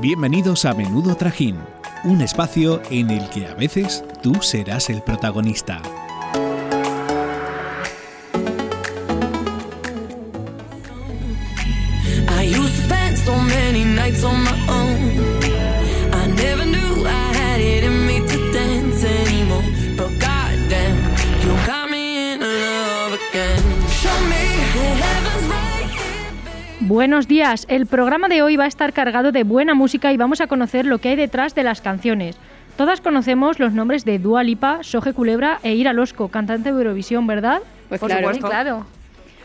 Bienvenidos a Menudo Trajín, un espacio en el que a veces tú serás el protagonista. Buenos días, el programa de hoy va a estar cargado de buena música y vamos a conocer lo que hay detrás de las canciones. Todas conocemos los nombres de Dua Lipa, Soje Culebra e Ira Losco, cantante de Eurovisión, ¿verdad? Pues Por claro, supuesto. claro.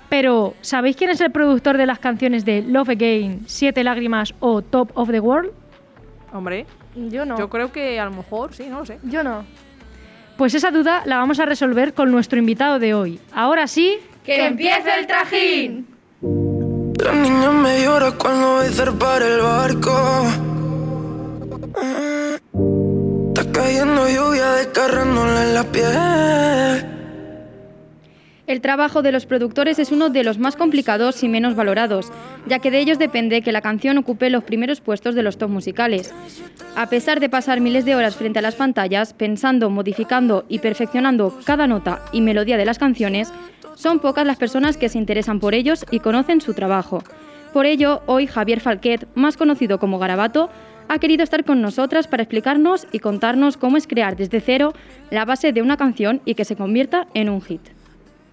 Pero, ¿sabéis quién es el productor de las canciones de Love Again, Siete Lágrimas o Top of the World? Hombre, Yo no. yo creo que a lo mejor, sí, no lo sé. Yo no. Pues esa duda la vamos a resolver con nuestro invitado de hoy. Ahora sí, ¡Que empiece el trajín! La niña me llora cuando voy zarpar el barco. Está cayendo lluvia descargándole en la piel. El trabajo de los productores es uno de los más complicados y menos valorados, ya que de ellos depende que la canción ocupe los primeros puestos de los top musicales. A pesar de pasar miles de horas frente a las pantallas, pensando, modificando y perfeccionando cada nota y melodía de las canciones, son pocas las personas que se interesan por ellos y conocen su trabajo. Por ello, hoy Javier Falquet, más conocido como Garabato, ha querido estar con nosotras para explicarnos y contarnos cómo es crear desde cero la base de una canción y que se convierta en un hit.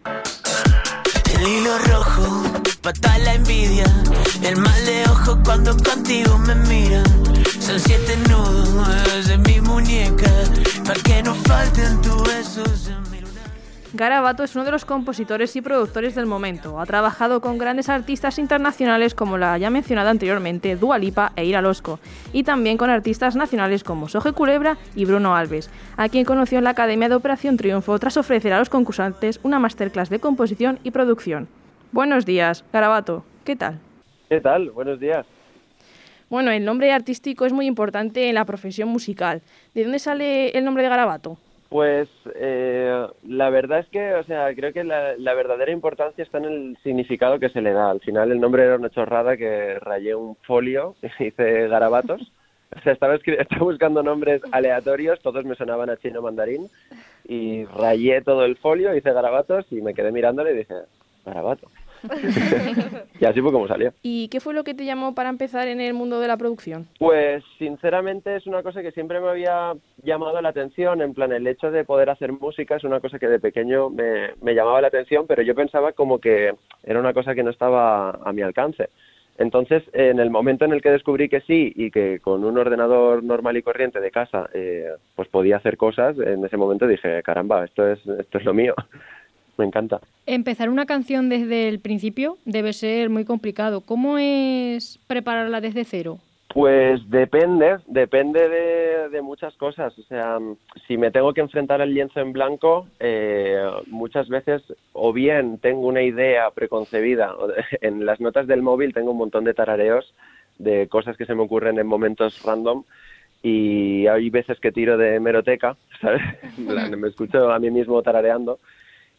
El hilo rojo, pa' toda la envidia. El mal de ojo cuando contigo me mira. Son siete nudos en mi muñeca. Pa' que no falten tus besos. Garabato es uno de los compositores y productores del momento. Ha trabajado con grandes artistas internacionales como la ya mencionada anteriormente Dua Lipa e Ira Losco, y también con artistas nacionales como Soje Culebra y Bruno Alves, a quien conoció en la Academia de Operación Triunfo tras ofrecer a los concursantes una masterclass de composición y producción. Buenos días, Garabato. ¿Qué tal? ¿Qué tal? Buenos días. Bueno, el nombre artístico es muy importante en la profesión musical. ¿De dónde sale el nombre de Garabato? Pues eh, la verdad es que, o sea, creo que la, verdadera importancia está en el significado que se le da. Al final el nombre era una chorrada que rayé un folio y hice garabatos. O sea, estaba, estaba buscando nombres aleatorios, todos me sonaban a chino mandarín y rayé todo el folio, hice garabatos y me quedé mirándole y dije, garabato. y así fue como salió. ¿Y qué fue lo que te llamó para empezar en el mundo de la producción? Pues sinceramente es una cosa que siempre me había llamado la atención, en plan el hecho de poder hacer música es una cosa que de pequeño me, me llamaba la atención, pero yo pensaba como que era una cosa que no estaba a mi alcance. Entonces, en el momento en el que descubrí que sí y que con un ordenador normal y corriente de casa eh, pues podía hacer cosas, en ese momento dije, caramba, esto es, esto es lo mío. Me encanta. empezar una canción desde el principio debe ser muy complicado. ¿Cómo es prepararla desde cero? Pues depende, depende de, de muchas cosas. O sea, si me tengo que enfrentar al lienzo en blanco, eh, muchas veces o bien tengo una idea preconcebida, en las notas del móvil tengo un montón de tarareos de cosas que se me ocurren en momentos random y hay veces que tiro de meroteca, ¿sabes? Me escucho a mí mismo tarareando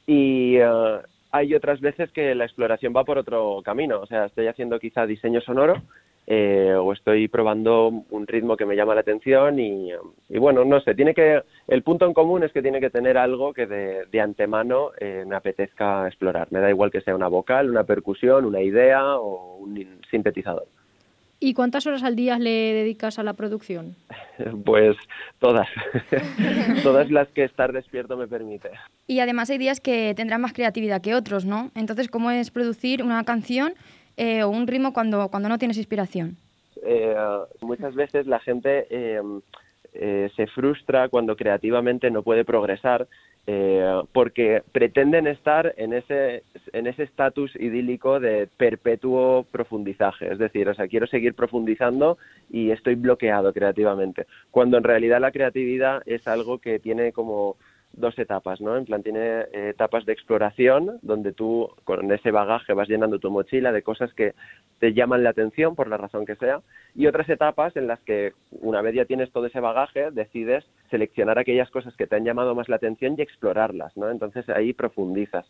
y eh, hay otras veces que la exploración va por otro camino. O sea, estoy haciendo quizá diseño sonoro eh, o estoy probando un ritmo que me llama la atención y, y bueno, no sé, tiene que, el punto en común es que tiene que tener algo que de, de antemano eh, me apetezca explorar. Me da igual que sea una vocal, una percusión, una idea o un in- sintetizador. ¿Y cuántas horas al día le dedicas a la producción? Pues todas, todas las que estar despierto me permite. Y además hay días que tendrán más creatividad que otros, ¿no? Entonces, ¿cómo es producir una canción eh, o un ritmo cuando, cuando no tienes inspiración? eh, muchas veces la gente eh, eh, se frustra cuando creativamente no puede progresar eh, porque pretenden estar en ese en ese estatus idílico de perpetuo profundizaje, es decir, o sea, quiero seguir profundizando y estoy bloqueado creativamente, cuando en realidad la creatividad es algo que tiene como dos etapas, ¿no? En plan, tiene eh, etapas de exploración, donde tú con ese bagaje vas llenando tu mochila de cosas que te llaman la atención por la razón que sea, y otras etapas en las que una vez ya tienes todo ese bagaje, decides seleccionar aquellas cosas que te han llamado más la atención y explorarlas, ¿no? Entonces ahí profundizas.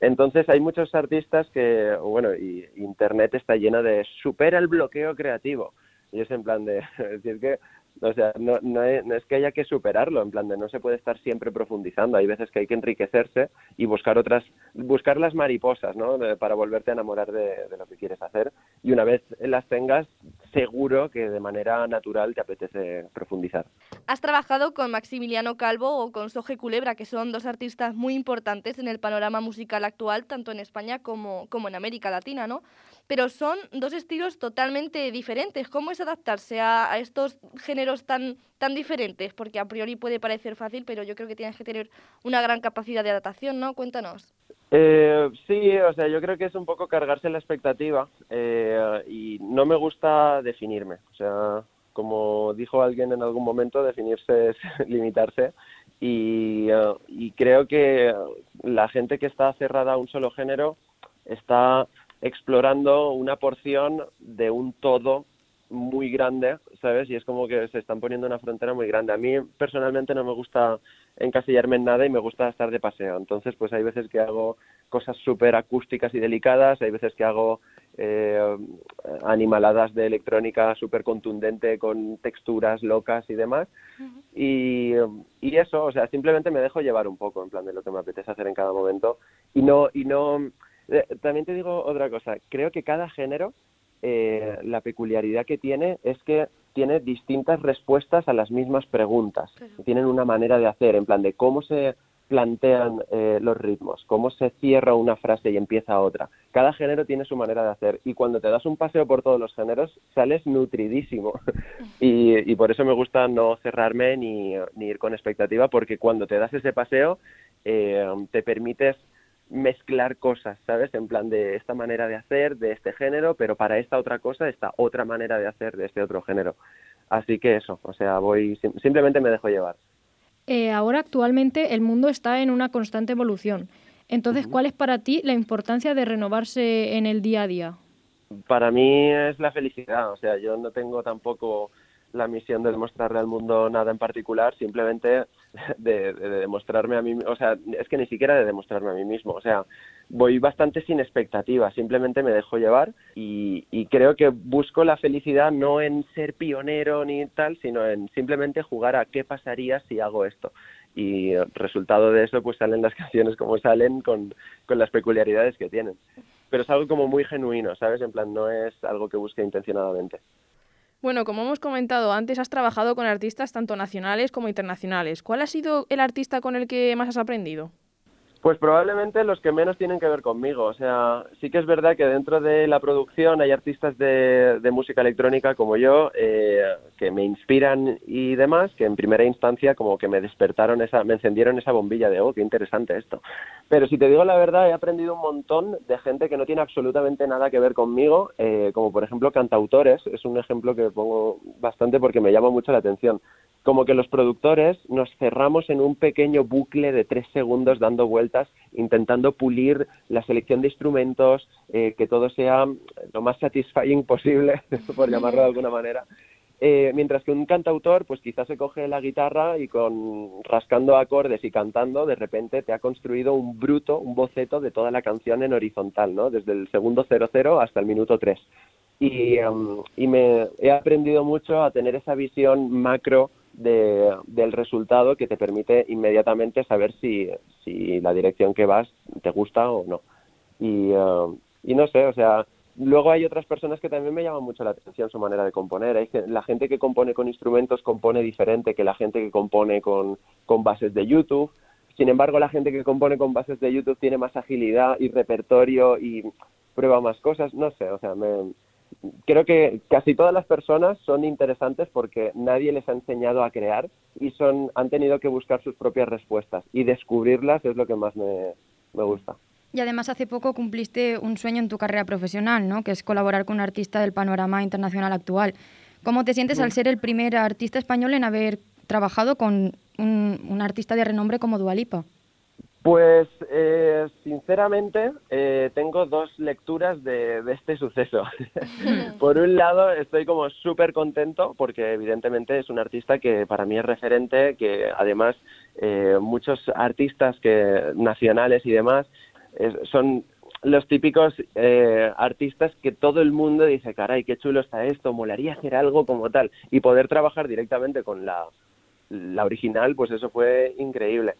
Entonces hay muchos artistas que, bueno, y Internet está llena de supera el bloqueo creativo. Y es en plan de decir que o sea, no, no, es, que haya que superarlo, en plan de no se puede estar siempre profundizando. Hay veces que hay que enriquecerse y buscar otras, buscar las mariposas, ¿no? Para volverte a enamorar de, de, lo que quieres hacer. Y una vez las tengas, seguro que de manera natural te apetece profundizar. Has trabajado con Maximiliano Calvo o con Soje Culebra, que son dos artistas muy importantes en el panorama musical actual, tanto en España como, como en América Latina, ¿no? Pero son dos estilos totalmente diferentes. ¿Cómo es adaptarse a, estos géneros tan, tan diferentes? Porque a priori puede parecer fácil, pero yo creo que tienes que tener una gran capacidad de adaptación, ¿no? Cuéntanos. Eh, sí, o sea, yo creo que es un poco cargarse la expectativa eh, y no me gusta definirme. O sea, como dijo alguien en algún momento, definirse es limitarse. Y, uh, y creo que la gente que está cerrada a un solo género está explorando una porción de un todo muy grande, ¿sabes? Y es como que se están poniendo una frontera muy grande. A mí personalmente no me gusta encasillarme en nada y me gusta estar de paseo. Entonces, pues hay veces que hago cosas súper acústicas y delicadas, hay veces que hago eh, animaladas de electrónica súper contundente con texturas locas y demás. Uh -huh. y, y eso, o sea, simplemente me dejo llevar un poco en plan de lo que me apetece hacer en cada momento y no y no también te digo otra cosa, creo que cada género, eh, la peculiaridad que tiene es que tiene distintas respuestas a las mismas preguntas, Claro. tienen una manera de hacer, en plan de cómo se plantean eh, los ritmos, cómo se cierra una frase y empieza otra. Cada género tiene su manera de hacer y cuando te das un paseo por todos los géneros sales nutridísimo y, y por eso me gusta no cerrarme ni, ni ir con expectativa porque cuando te das ese paseo eh, te permites mezclar cosas, ¿sabes? En plan de esta manera de hacer, de este género, pero para esta otra cosa, esta otra manera de hacer de este otro género. Así que eso, o sea, voy, sim- simplemente me dejo llevar. Eh, ahora actualmente el mundo está en una constante evolución. Entonces, ¿cuál es para ti la importancia de renovarse en el día a día? Para mí es la felicidad, o sea, yo no tengo tampoco la misión de demostrarle al mundo nada en particular, simplemente de, de demostrarme a mí, o sea, es que ni siquiera de demostrarme a mí mismo, o sea, voy bastante sin expectativas, simplemente me dejo llevar y, y creo que busco la felicidad no en ser pionero ni tal, sino en simplemente jugar a qué pasaría si hago esto. Y resultado de eso, pues salen las canciones como salen con, con las peculiaridades que tienen. Pero es algo como muy genuino, ¿sabes? En plan, no es algo que busque intencionadamente. Bueno, como hemos comentado antes, has trabajado con artistas tanto nacionales como internacionales. ¿Cuál ha sido el artista con el que más has aprendido? Pues probablemente los que menos tienen que ver conmigo. O sea, sí que es verdad que dentro de la producción hay artistas de, de música electrónica como yo eh, que me inspiran y demás, que en primera instancia como que me despertaron esa, me encendieron esa bombilla de, oh, qué interesante esto. Pero si te digo la verdad, he aprendido un montón de gente que no tiene absolutamente nada que ver conmigo, eh, como por ejemplo cantautores. Es un ejemplo que pongo bastante porque me llama mucho la atención como que los productores nos cerramos en un pequeño bucle de tres segundos dando vueltas, intentando pulir la selección de instrumentos, eh, que todo sea lo más satisfying posible, por llamarlo de alguna manera. Eh, mientras que un cantautor, pues quizás se coge la guitarra y con rascando acordes y cantando, de repente te ha construido un bruto, un boceto de toda la canción en horizontal, ¿no? Desde el segundo 00 hasta el minuto 3. Y, um, y me he aprendido mucho a tener esa visión macro de, del resultado que te permite inmediatamente saber si, si la dirección que vas te gusta o no. Y, uh, y no sé, o sea, luego hay otras personas que también me llaman mucho la atención su manera de componer. Hay la gente que compone con instrumentos compone diferente que la gente que compone con, con bases de YouTube. Sin embargo, la gente que compone con bases de YouTube tiene más agilidad y repertorio y prueba más cosas. No sé, o sea, me, creo que casi todas las personas son interesantes porque nadie les ha enseñado a crear y son han tenido que buscar sus propias respuestas y descubrirlas es lo que más me, me gusta. Y además hace poco cumpliste un sueño en tu carrera profesional, ¿no? Que es colaborar con un artista del panorama internacional actual. ¿Cómo te sientes al ser el primer artista español en haber trabajado con un, un artista de renombre como Dualipa? Pues eh, sinceramente eh, tengo dos lecturas de, de este suceso. Por un lado estoy como súper contento porque evidentemente es un artista que para mí es referente, que además eh, muchos artistas que nacionales y demás son los típicos eh, artistas que todo el mundo dice, caray, qué chulo está esto, molaría hacer algo como tal. Y poder trabajar directamente con la, la original, pues eso fue increíble.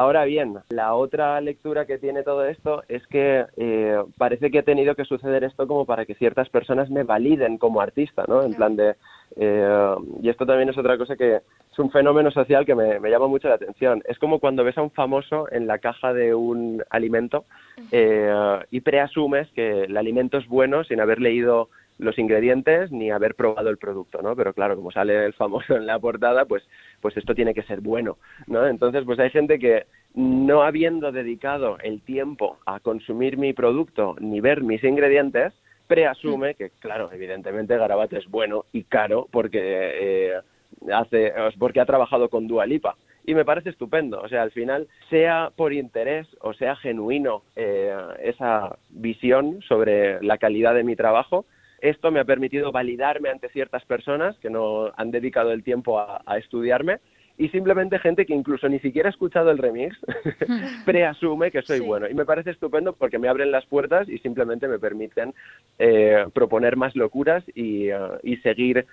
Ahora bien, la otra lectura que tiene todo esto es que eh, parece que ha tenido que suceder esto como para que ciertas personas me validen como artista, ¿no? En plan de... eh, y esto también es otra cosa que es un fenómeno social que me, me llama mucho la atención. Es como cuando ves a un famoso en la caja de un alimento eh, y preasumes que el alimento es bueno sin haber leído los ingredientes ni haber probado el producto, ¿no? Pero claro, como sale el famoso en la portada, pues, pues esto tiene que ser bueno, ¿no? Entonces, pues hay gente que no habiendo dedicado el tiempo a consumir mi producto ni ver mis ingredientes, preasume que, claro, evidentemente Garabato es bueno y caro porque eh, hace, porque ha trabajado con Dua Lipa. Y me parece estupendo. O sea, al final, sea por interés o sea genuino eh, esa visión sobre la calidad de mi trabajo, esto me ha permitido validarme ante ciertas personas que no han dedicado el tiempo a, a estudiarme y simplemente gente que incluso ni siquiera ha escuchado el remix preasume que soy Sí. bueno. Y me parece estupendo porque me abren las puertas y simplemente me permiten eh, proponer más locuras y, eh, y seguir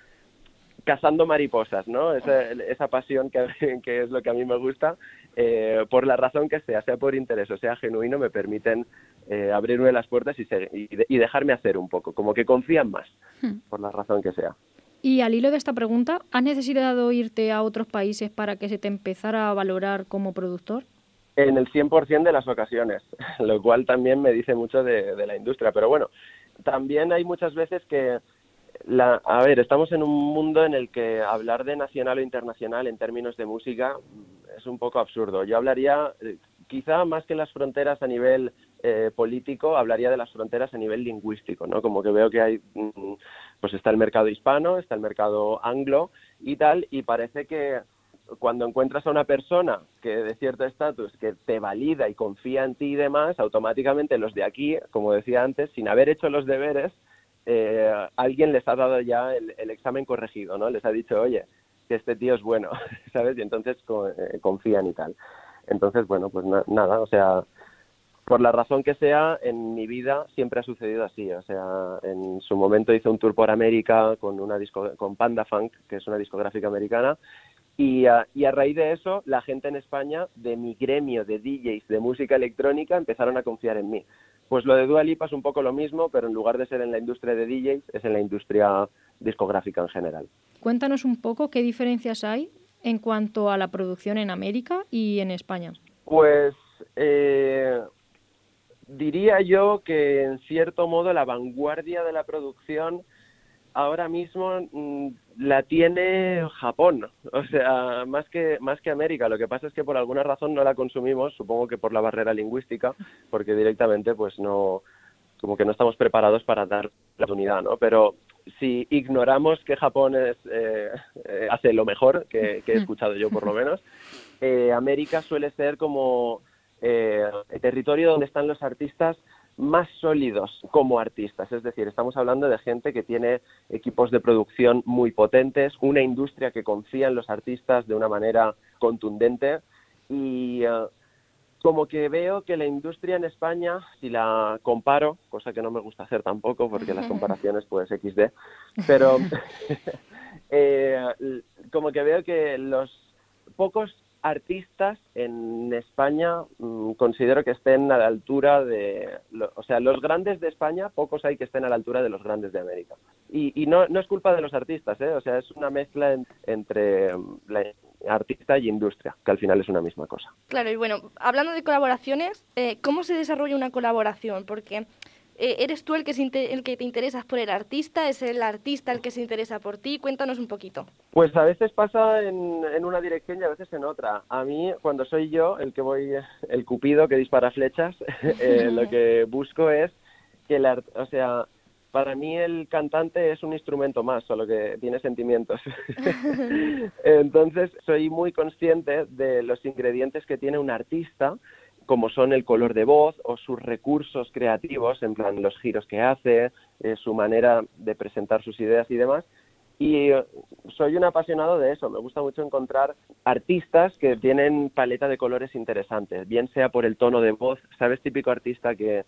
cazando mariposas, ¿no? Esa, esa pasión que, que es lo que a mí me gusta, eh, por la razón que sea, sea por interés o sea genuino, me permiten eh, abrirme las puertas y, se- y, de- y dejarme hacer un poco, como que confían más, por la razón que sea. Y al hilo de esta pregunta, ¿has necesitado irte a otros países para que se te empezara a valorar como productor? En el 100% de las ocasiones, lo cual también me dice mucho de, de la industria. Pero bueno, también hay muchas veces que, la, a ver, estamos en un mundo en el que hablar de nacional o internacional en términos de música mm, es un poco absurdo. Yo hablaría, eh, quizá más que las fronteras a nivel eh, político, hablaría de las fronteras a nivel lingüístico, ¿no? Como que veo que hay, mm, pues está el mercado hispano, está el mercado anglo y tal, y parece que cuando encuentras a una persona que de cierto estatus que te valida y confía en ti y demás, automáticamente los de aquí, como decía antes, sin haber hecho los deberes, eh, alguien les ha dado ya el, examen corregido, ¿no? Les ha dicho, oye, que este tío es bueno, ¿sabes? Y entonces co- eh, confían y tal. Entonces, bueno, pues na- nada, o sea, por la razón que sea, en mi vida siempre ha sucedido así. O sea, en su momento hice un tour por América con una disco, con Panda Funk, que es una discográfica americana, y y a raíz de eso, la gente en España, de mi gremio de DJs de música electrónica, empezaron a confiar en mí. Pues lo de Dua Lipa es un poco lo mismo, pero en lugar de ser en la industria de DJs, es en la industria discográfica en general. Cuéntanos un poco qué diferencias hay en cuanto a la producción en América y en España. Pues eh, diría yo que en cierto modo la vanguardia de la producción ahora mismo mm, la tiene Japón, o sea, más que más que América. Lo que pasa es que por alguna razón no la consumimos, supongo que por la barrera lingüística, porque directamente pues no como que no estamos preparados para dar la oportunidad, ¿no? Pero si ignoramos que Japón es, eh, eh, hace lo mejor que, que he escuchado yo por lo menos, eh, América suele ser como eh, el territorio donde están los artistas más sólidos como artistas. Es decir, estamos hablando de gente que tiene equipos de producción muy potentes, una industria que confía en los artistas de una manera contundente y eh, como que veo que la industria en España, si la comparo, cosa que no me gusta hacer tampoco porque las comparaciones pues XD, pero eh, como que veo que los pocos artistas en España mm, considero que estén a la altura de, o sea, los grandes de España, pocos hay que estén a la altura de los grandes de América. Y, y no, no es culpa de los artistas, ¿eh? o sea, es una mezcla en- entre mm, la artista y industria, que al final es una misma cosa. Claro, y bueno, hablando de colaboraciones, eh, ¿cómo se desarrolla una colaboración? Porque eh, eres tú el que, el que te interesas por el artista, es el artista el que se interesa por ti. Cuéntanos un poquito. Pues a veces pasa en, en una dirección y a veces en otra. A mí, cuando soy yo el que voy, el cupido que dispara flechas, eh, lo que busco es que el art- o sea, para mí el cantante es un instrumento más, solo que tiene sentimientos. Entonces, soy muy consciente de los ingredientes que tiene un artista, como son el color de voz o sus recursos creativos, en plan los giros que hace, eh, su manera de presentar sus ideas y demás. Y eh, soy un apasionado de eso. Me gusta mucho encontrar artistas que tienen paleta de colores interesantes, bien sea por el tono de voz. ¿Sabes? Típico artista que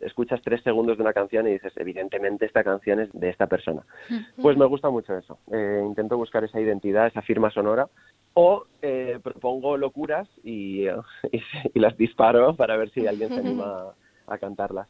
escuchas tres segundos de una canción y dices, evidentemente esta canción es de esta persona. Pues me gusta mucho eso. Eh, intento buscar esa identidad, esa firma sonora, o eh, propongo locuras y, y, y las disparo para ver si alguien se anima a cantarlas.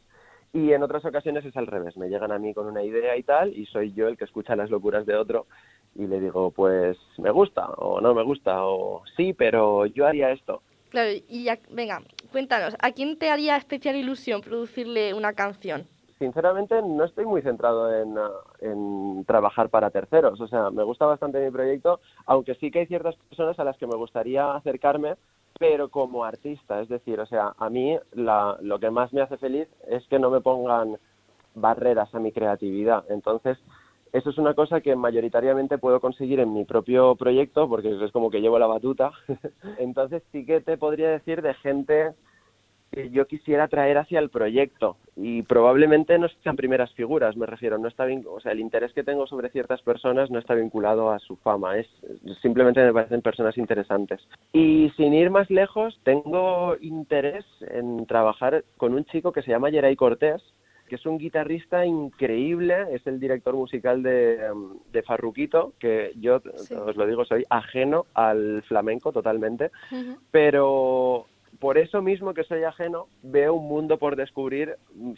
Y en otras ocasiones es al revés, me llegan a mí con una idea y tal, y soy yo el que escucha las locuras de otro y le digo, pues me gusta o no me gusta, o sí, pero yo haría esto. Claro, y ya, venga, cuéntanos, ¿a quién te haría especial ilusión producirle una canción? Sinceramente no estoy muy centrado en, uh, en trabajar para terceros, o sea, me gusta bastante mi proyecto, aunque sí que hay ciertas personas a las que me gustaría acercarme pero como artista, es decir, o sea, a mí la, lo que más me hace feliz es que no me pongan barreras a mi creatividad. Entonces, eso es una cosa que mayoritariamente puedo conseguir en mi propio proyecto, porque es como que llevo la batuta. Entonces, sí que te podría decir de gente que yo quisiera traer hacia el proyecto y probablemente no sean primeras figuras, me refiero, no está o sea, el interés que tengo sobre ciertas personas no está vinculado a su fama, es simplemente me parecen personas interesantes. Y sin ir más lejos, tengo interés en trabajar con un chico que se llama Jeray Cortés, que es un guitarrista increíble, es el director musical de, de Farruquito, que yo sí. os lo digo, soy ajeno al flamenco totalmente, uh -huh. pero por eso mismo que soy ajeno, veo un mundo por descubrir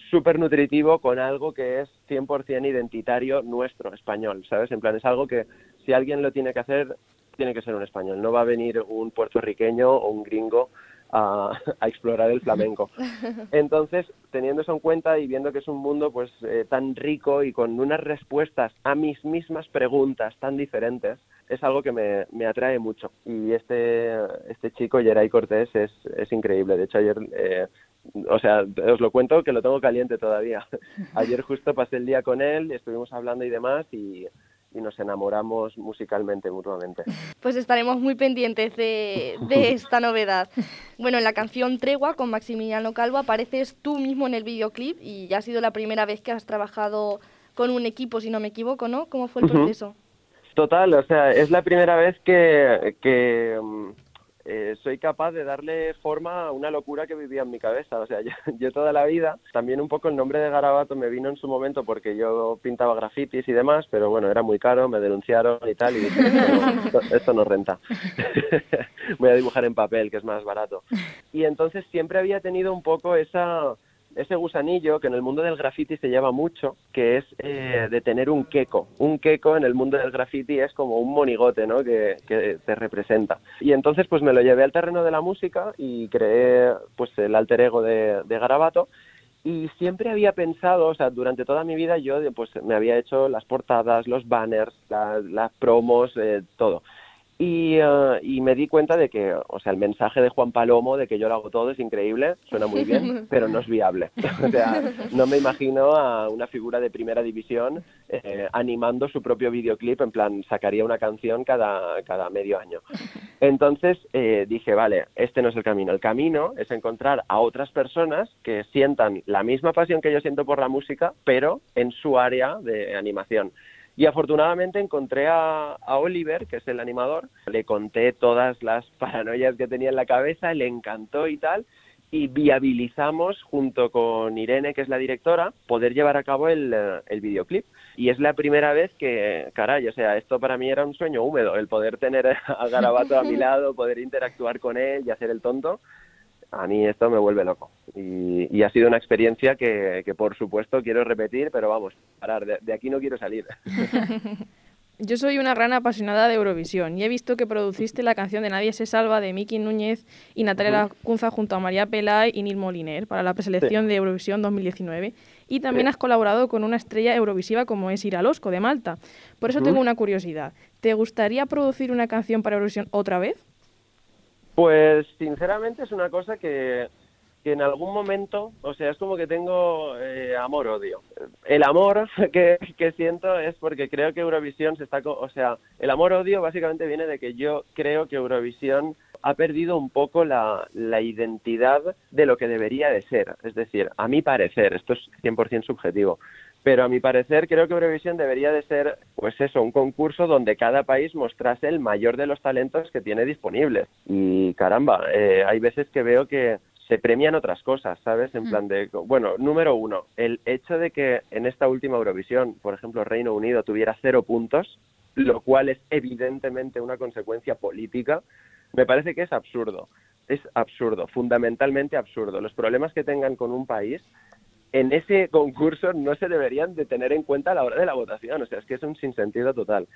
súper nutritivo con algo que es 100% identitario nuestro, español, ¿sabes? En plan, es algo que si alguien lo tiene que hacer, tiene que ser un español. No va a venir un puertorriqueño o un gringo a, a explorar el flamenco. Entonces, teniendo eso en cuenta y viendo que es un mundo pues eh, tan rico y con unas respuestas a mis mismas preguntas tan diferentes, es algo que me, me atrae mucho. Y este, este chico, Geray Cortés, es, es increíble. De hecho, ayer, eh, o sea, os lo cuento que lo tengo caliente todavía. Ayer justo pasé el día con él, estuvimos hablando y demás y, y nos enamoramos musicalmente mutuamente. Pues estaremos muy pendientes de, de, esta novedad. Bueno, en la canción Tregua con Maximiliano Calvo apareces tú mismo en el videoclip y ya ha sido la primera vez que has trabajado con un equipo, si no me equivoco, ¿no? ¿Cómo fue el proceso? Total, o sea, es la primera vez que, que eh, soy capaz de darle forma a una locura que vivía en mi cabeza. O sea, yo, yo, toda la vida, también un poco el nombre de Garabato me vino en su momento porque yo pintaba grafitis y demás, pero bueno, era muy caro, me denunciaron y tal, y dije, no, esto, esto no renta. Voy a dibujar en papel, que es más barato. Y entonces siempre había tenido un poco esa ese gusanillo que en el mundo del graffiti se lleva mucho, que es eh, de tener un queco. Un queco en el mundo del graffiti es como un monigote, ¿no? Que, que, te representa. Y entonces pues me lo llevé al terreno de la música y creé pues el alter ego de, de Garabato y siempre había pensado, o sea, durante toda mi vida yo pues me había hecho las portadas, los banners, la, las promos, eh, todo. Y, uh, y, me di cuenta de que, o sea, el mensaje de Juan Palomo de que yo lo hago todo es increíble, suena muy bien, pero no es viable. o sea, no me imagino a una figura de primera división eh, animando su propio videoclip, en plan, sacaría una canción cada, cada medio año. Entonces eh, dije, vale, este no es el camino. El camino es encontrar a otras personas que sientan la misma pasión que yo siento por la música, pero en su área de animación. Y afortunadamente encontré a, a, Oliver, que es el animador, le conté todas las paranoias que tenía en la cabeza, le encantó y tal, y viabilizamos junto con Irene, que es la directora, poder llevar a cabo el, el videoclip. Y es la primera vez que, caray, o sea, esto para mí era un sueño húmedo, el poder tener a Garabato a mi lado, poder interactuar con él y hacer el tonto a mí esto me vuelve loco. Y, y ha sido una experiencia que, que, por supuesto, quiero repetir, pero vamos, parar, de, de aquí no quiero salir. Yo soy una rana apasionada de Eurovisión y he visto que produciste la canción de Nadie se salva de Miki Núñez y Natalia Lacunza junto a María Pelay y Nil Moliner para la preselección sí. de Eurovisión 2019 y también sí. has colaborado con una estrella eurovisiva como es Ira Losco de Malta. Por eso uh -huh. tengo una curiosidad. ¿Te gustaría producir una canción para Eurovisión otra vez? Pues sinceramente es una cosa que, que en algún momento, o sea, es como que tengo eh, amor-odio. El amor que, que, siento es porque creo que Eurovisión se está, o sea, el amor-odio básicamente viene de que yo creo que Eurovisión ha perdido un poco la, la, identidad de lo que debería de ser. Es decir, a mi parecer, esto es 100% subjetivo, pero a mi parecer creo que Eurovisión debería de ser, pues eso, un concurso donde cada país mostrase el mayor de los talentos que tiene disponibles. Y caramba, eh, hay veces que veo que se premian otras cosas, ¿sabes? En plan de, bueno, número uno, el hecho de que en esta última Eurovisión, por ejemplo, Reino Unido tuviera cero puntos, lo cual es evidentemente una consecuencia política, me parece que es absurdo. Es absurdo, fundamentalmente absurdo. Los problemas que tengan con un país en ese concurso no se deberían de tener en cuenta a la hora de la votación. O sea, es que es un sinsentido total.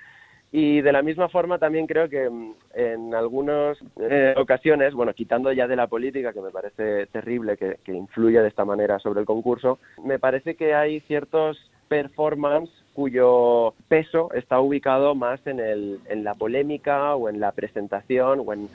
Y de la misma forma también creo que mm, en algunas eh, ocasiones, bueno, quitando ya de la política, que me parece terrible que, que influya de esta manera sobre el concurso, me parece que hay ciertos performance cuyo peso está ubicado más en, el, en la polémica o en la presentación o en,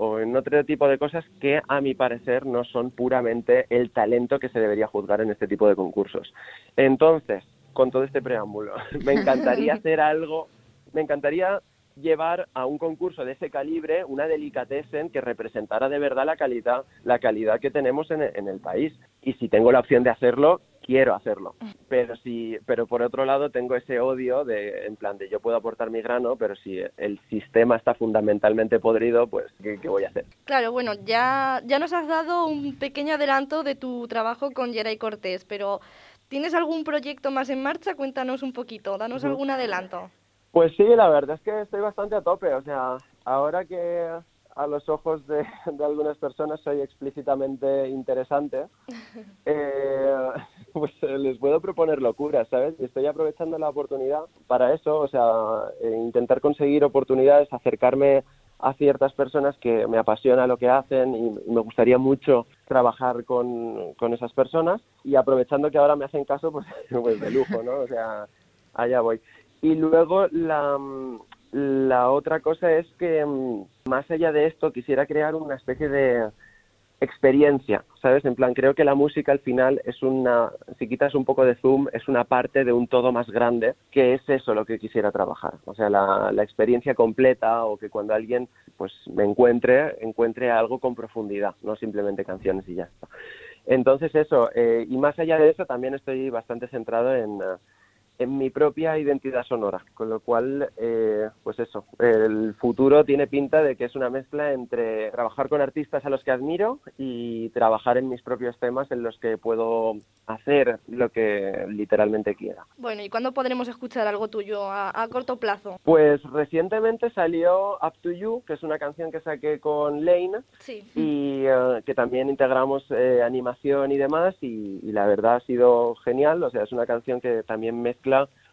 o en otro tipo de cosas que a mi parecer no son puramente el talento que se debería juzgar en este tipo de concursos. Entonces, con todo este preámbulo, me encantaría hacer algo me encantaría llevar a un concurso de ese calibre una delicatessen que representara de verdad la calidad, la calidad que tenemos en, en el país. Y si tengo la opción de hacerlo, quiero hacerlo. Pero si, pero por otro lado tengo ese odio de, en plan de yo puedo aportar mi grano, pero si el sistema está fundamentalmente podrido, pues ¿qué, qué voy a hacer? Claro, bueno, ya, ya nos has dado un pequeño adelanto de tu trabajo con Geray Cortés, pero ¿tienes algún proyecto más en marcha? Cuéntanos un poquito, danos algún adelanto. Pues sí, la verdad es que estoy bastante a tope. O sea, ahora que a los ojos de, de algunas personas soy explícitamente interesante, eh, pues eh, les puedo proponer locuras, ¿sabes? Estoy aprovechando la oportunidad para eso, o sea, eh, intentar conseguir oportunidades, acercarme a ciertas personas que me apasiona lo que hacen y, me gustaría mucho trabajar con, con esas personas y aprovechando que ahora me hacen caso, pues, pues de lujo, ¿no? O sea, allá voy. Y luego la, la otra cosa es que mm, más allá de esto quisiera crear una especie de experiencia, ¿sabes? En plan, creo que la música al final es una, si quitas un poco de zoom, es una parte de un todo más grande, que es eso lo que quisiera trabajar. O sea, la, experiencia completa o que cuando alguien pues me encuentre, encuentre algo con profundidad, no simplemente canciones y ya está. Entonces eso, eh, y más allá de eso también estoy bastante centrado en, eh, en mi propia identidad sonora, con lo cual, eh, pues eso, el futuro tiene pinta de que es una mezcla entre trabajar con artistas a los que admiro y trabajar en mis propios temas en los que puedo hacer lo que literalmente quiera. Bueno, ¿y cuándo podremos escuchar algo tuyo a, a corto plazo? Pues recientemente salió Up to You, que es una canción que saqué con Lane Sí. y eh, que también integramos eh, animación y demás y, y la verdad ha sido genial, o sea, es una canción que también mezcla,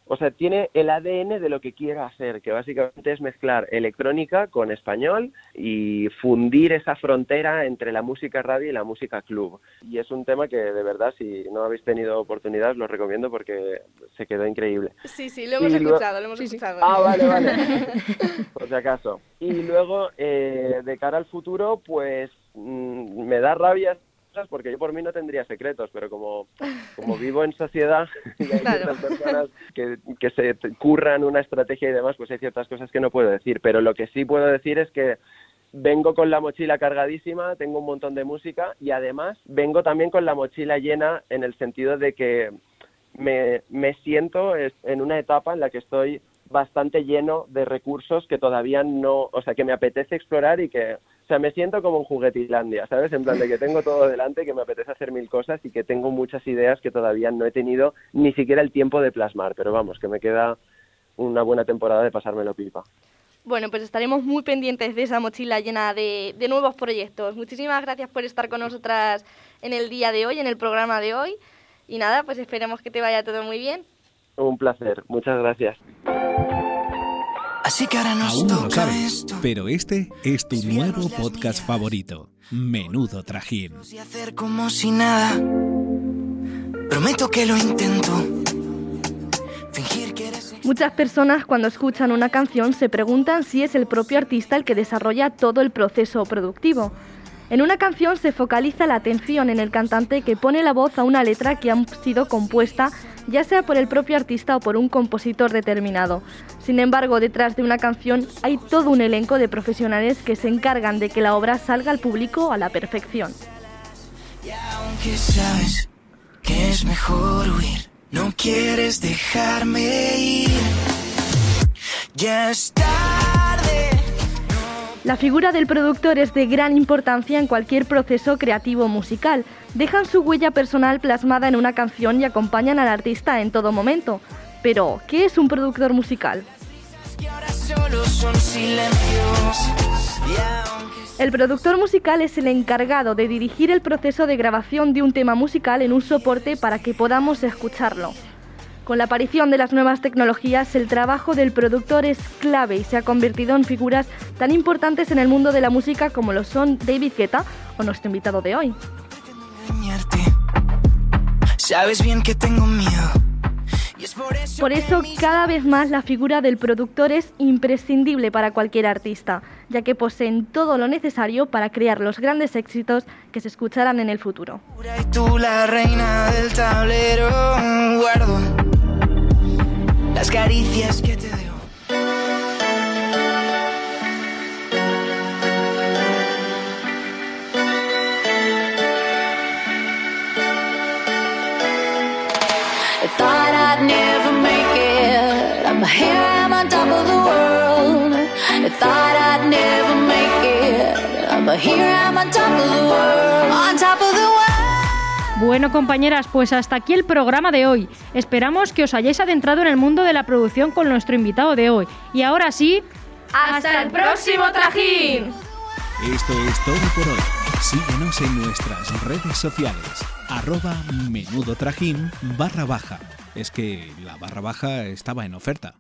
o sea, tiene el ADN de lo que quiero hacer, que básicamente es mezclar electrónica con español y fundir esa frontera entre la música radio y la música club. Y es un tema que de verdad, si no habéis tenido oportunidad, lo recomiendo porque se quedó increíble. Sí, sí, lo hemos Y escuchado, lo hemos escuchado. Ah, vale, vale. Por si acaso. Y luego, eh, de cara al futuro, pues mm, me da rabia cosas porque yo por mí no tendría secretos, pero como, como vivo en sociedad y hay Claro. ciertas personas que, que se curran una estrategia y demás, pues hay ciertas cosas que no puedo decir. Pero lo que sí puedo decir es que vengo con la mochila cargadísima, tengo un montón de música y además vengo también con la mochila llena en el sentido de que me, me siento en una etapa en la que estoy bastante lleno de recursos que todavía no, o sea, que me apetece explorar y que, o sea, me siento como en juguetilandia, ¿sabes? En plan de que tengo todo delante, que me apetece hacer mil cosas y que tengo muchas ideas que todavía no he tenido ni siquiera el tiempo de plasmar, pero vamos, que me queda una buena temporada de pasármelo pipa. Bueno, pues estaremos muy pendientes de esa mochila llena de, de nuevos proyectos. Muchísimas gracias por estar con nosotras en el día de hoy, en el programa de hoy. Y nada, pues esperemos que te vaya todo muy bien. Un placer, muchas gracias. Así que ahora nos Aún no lo toca sabes, esto. pero este es tu nuevo podcast favorito. Menudo trajín. Y hacer como si nada. Prometo que lo intento. Fingir que eres. Muchas personas cuando escuchan una canción se preguntan si es el propio artista el que desarrolla todo el proceso productivo. En una canción se focaliza la atención en el cantante que pone la voz a una letra que ha sido compuesta ya sea por el propio artista o por un compositor determinado. Sin embargo, detrás de una canción hay todo un elenco de profesionales que se encargan de que la obra salga al público a la perfección. Y aunque sabes que es mejor huir, no quieres dejarme ir. Ya es tarde. No La figura del productor es de gran importancia en cualquier proceso creativo musical. Dejan su huella personal plasmada en una canción y acompañan al artista en todo momento. Pero, ¿qué es un productor musical? El productor musical es el encargado de dirigir el proceso de grabación de un tema musical en un soporte para que podamos escucharlo. Con la aparición de las nuevas tecnologías, el trabajo del productor es clave y se ha convertido en figuras tan importantes en el mundo de la música como lo son David Guetta o nuestro invitado de hoy. Sabes bien que tengo miedo. Por eso cada vez más la figura del productor es imprescindible para cualquier artista, ya que poseen todo lo necesario para crear los grandes éxitos que se escucharán en el futuro. la reina del Bueno, compañeras, pues hasta aquí el programa de hoy. Esperamos que os hayáis adentrado en el mundo de la producción con nuestro invitado de hoy. Y ahora sí, ¡hasta el próximo trajín! Esto es todo por hoy. Síguenos en nuestras redes sociales. Arroba menudo trajín barra baja. Es que la barra baja estaba en oferta.